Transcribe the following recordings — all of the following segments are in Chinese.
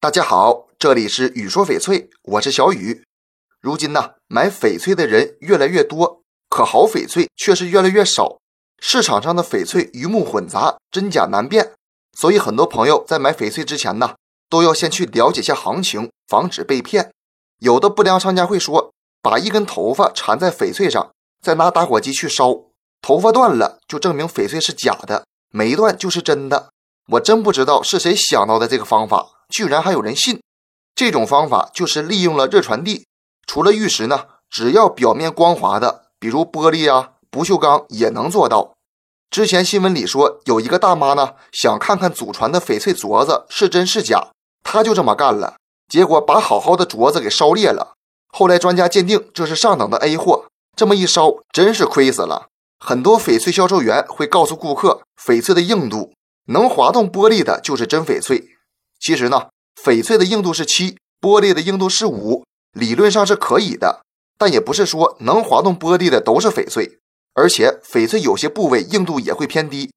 大家好，这里是雨说翡翠，我是小雨。如今呢，买翡翠的人越来越多，可好翡翠却是越来越少。市场上的翡翠鱼目混杂，真假难辨，所以很多朋友在买翡翠之前呢，都要先去了解下行情，防止被骗。有的不良商家会说，把一根头发缠在翡翠上，再拿打火机去烧，头发断了就证明翡翠是假的，没断就是真的。我真不知道是谁想到的这个方法，居然还有人信。这种方法就是利用了热传递。除了玉石呢，只要表面光滑的，比如玻璃啊、不锈钢也能做到。之前新闻里说，有一个大妈呢，想看看祖传的翡翠镯子是真是假，她就这么干了，结果把好好的镯子给烧裂了。后来专家鉴定这是上等的 A 货，这么一烧，真是亏死了。很多翡翠销售员会告诉顾客，翡翠的硬度能滑动玻璃的就是真翡翠。其实呢，翡翠的硬度是七，玻璃的硬度是五。理论上是可以的，但也不是说能滑动玻璃的都是翡翠，而且翡翠有些部位硬度也会偏低，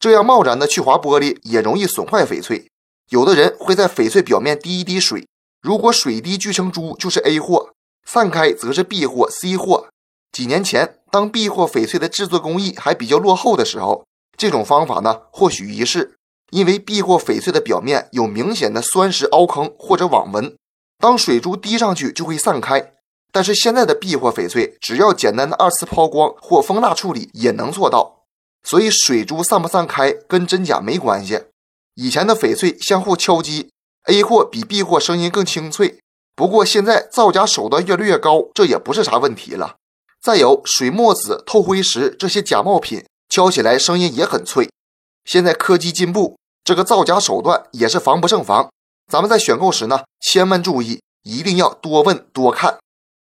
这样贸然的去划玻璃也容易损坏翡翠。有的人会在翡翠表面滴一滴水，如果水滴聚成珠就是 A 货，散开则是 B 货、C 货。几年前，当 B 货翡翠的制作工艺还比较落后的时候，这种方法呢或许一试，因为 B 货翡翠的表面有明显的酸蚀凹坑或者网纹。当水珠滴上去就会散开，但是现在的 B 货翡翠只要简单的二次抛光或风蜡处理也能做到，所以水珠散不散开跟真假没关系。以前的翡翠相互敲击，A 货比 B 货声音更清脆，不过现在造假手段越来越高，这也不是啥问题了。再有水墨子、透灰石这些假冒品，敲起来声音也很脆。现在科技进步，这个造假手段也是防不胜防。咱们在选购时呢，千万注意，一定要多问多看。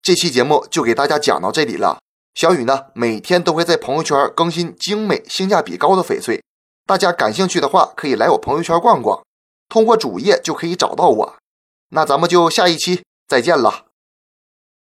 这期节目就给大家讲到这里了。小雨呢，每天都会在朋友圈更新精美、性价比高的翡翠，大家感兴趣的话，可以来我朋友圈逛逛，通过主页就可以找到我。那咱们就下一期再见了。